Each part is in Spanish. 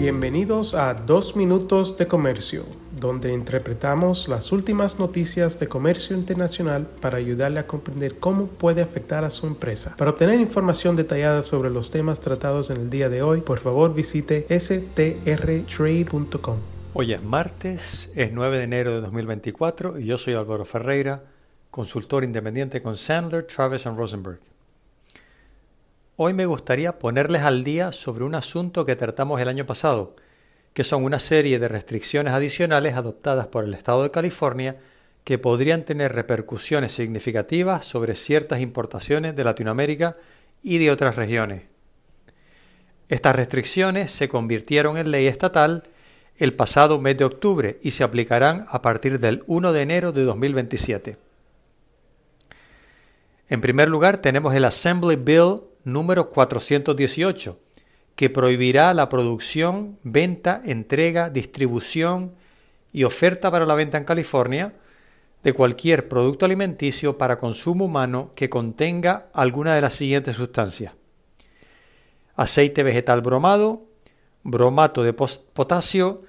Bienvenidos a Dos Minutos de Comercio, donde interpretamos las últimas noticias de comercio internacional para ayudarle a comprender cómo puede afectar a su empresa. Para obtener información detallada sobre los temas tratados en el día de hoy, por favor visite strtrade.com. Hoy es martes, es 9 de enero de 2024 y yo soy Álvaro Ferreira, consultor independiente con Sandler, Travis Rosenberg. Hoy me gustaría ponerles al día sobre un asunto que tratamos el año pasado, que son una serie de restricciones adicionales adoptadas por el Estado de California que podrían tener repercusiones significativas sobre ciertas importaciones de Latinoamérica y de otras regiones. Estas restricciones se convirtieron en ley estatal el pasado mes de octubre y se aplicarán a partir del 1 de enero de 2027. En primer lugar, tenemos el Assembly Bill número 418, que prohibirá la producción, venta, entrega, distribución y oferta para la venta en California de cualquier producto alimenticio para consumo humano que contenga alguna de las siguientes sustancias. Aceite vegetal bromado, bromato de potasio,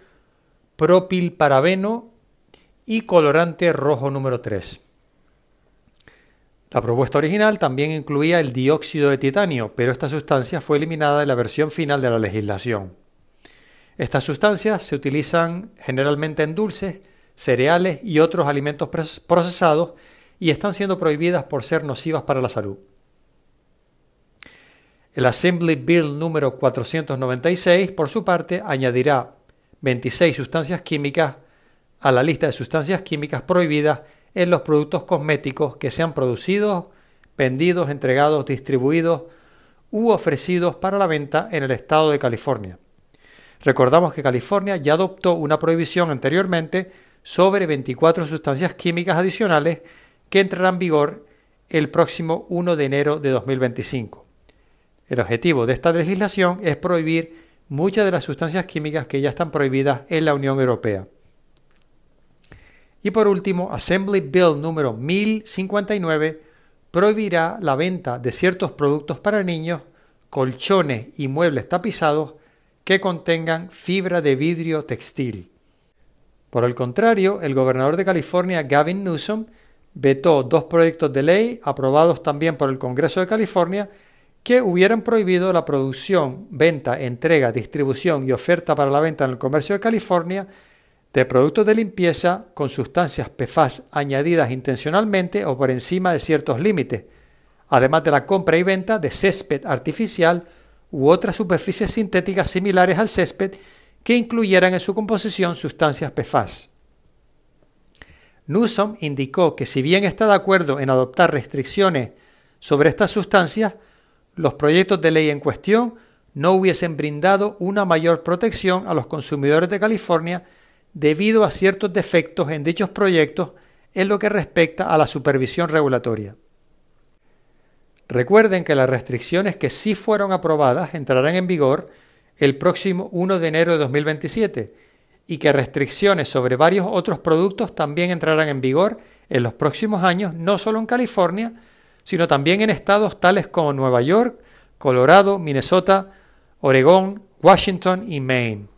propilparabeno y colorante rojo número 3. La propuesta original también incluía el dióxido de titanio, pero esta sustancia fue eliminada de la versión final de la legislación. Estas sustancias se utilizan generalmente en dulces, cereales y otros alimentos procesados y están siendo prohibidas por ser nocivas para la salud. El Assembly Bill número 496, por su parte, añadirá 26 sustancias químicas a la lista de sustancias químicas prohibidas en los productos cosméticos que sean producidos, vendidos, entregados, distribuidos u ofrecidos para la venta en el estado de California. Recordamos que California ya adoptó una prohibición anteriormente sobre 24 sustancias químicas adicionales que entrarán en vigor el próximo 1 de enero de 2025. El objetivo de esta legislación es prohibir muchas de las sustancias químicas que ya están prohibidas en la Unión Europea. Y por último, Assembly Bill número 1059 prohibirá la venta de ciertos productos para niños, colchones y muebles tapizados que contengan fibra de vidrio textil. Por el contrario, el gobernador de California, Gavin Newsom, vetó dos proyectos de ley aprobados también por el Congreso de California que hubieran prohibido la producción, venta, entrega, distribución y oferta para la venta en el comercio de California de productos de limpieza con sustancias PFAS añadidas intencionalmente o por encima de ciertos límites, además de la compra y venta de césped artificial u otras superficies sintéticas similares al césped que incluyeran en su composición sustancias PFAS. Newsom indicó que si bien está de acuerdo en adoptar restricciones sobre estas sustancias, los proyectos de ley en cuestión no hubiesen brindado una mayor protección a los consumidores de California debido a ciertos defectos en dichos proyectos en lo que respecta a la supervisión regulatoria. Recuerden que las restricciones que sí fueron aprobadas entrarán en vigor el próximo 1 de enero de 2027 y que restricciones sobre varios otros productos también entrarán en vigor en los próximos años, no solo en California, sino también en estados tales como Nueva York, Colorado, Minnesota, Oregón, Washington y Maine.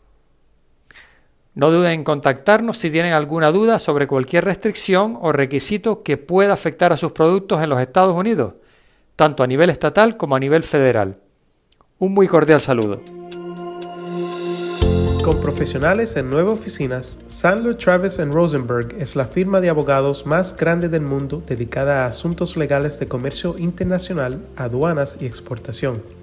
No duden en contactarnos si tienen alguna duda sobre cualquier restricción o requisito que pueda afectar a sus productos en los Estados Unidos, tanto a nivel estatal como a nivel federal. Un muy cordial saludo. Con profesionales en nueve oficinas, Sandler Travis Rosenberg es la firma de abogados más grande del mundo dedicada a asuntos legales de comercio internacional, aduanas y exportación.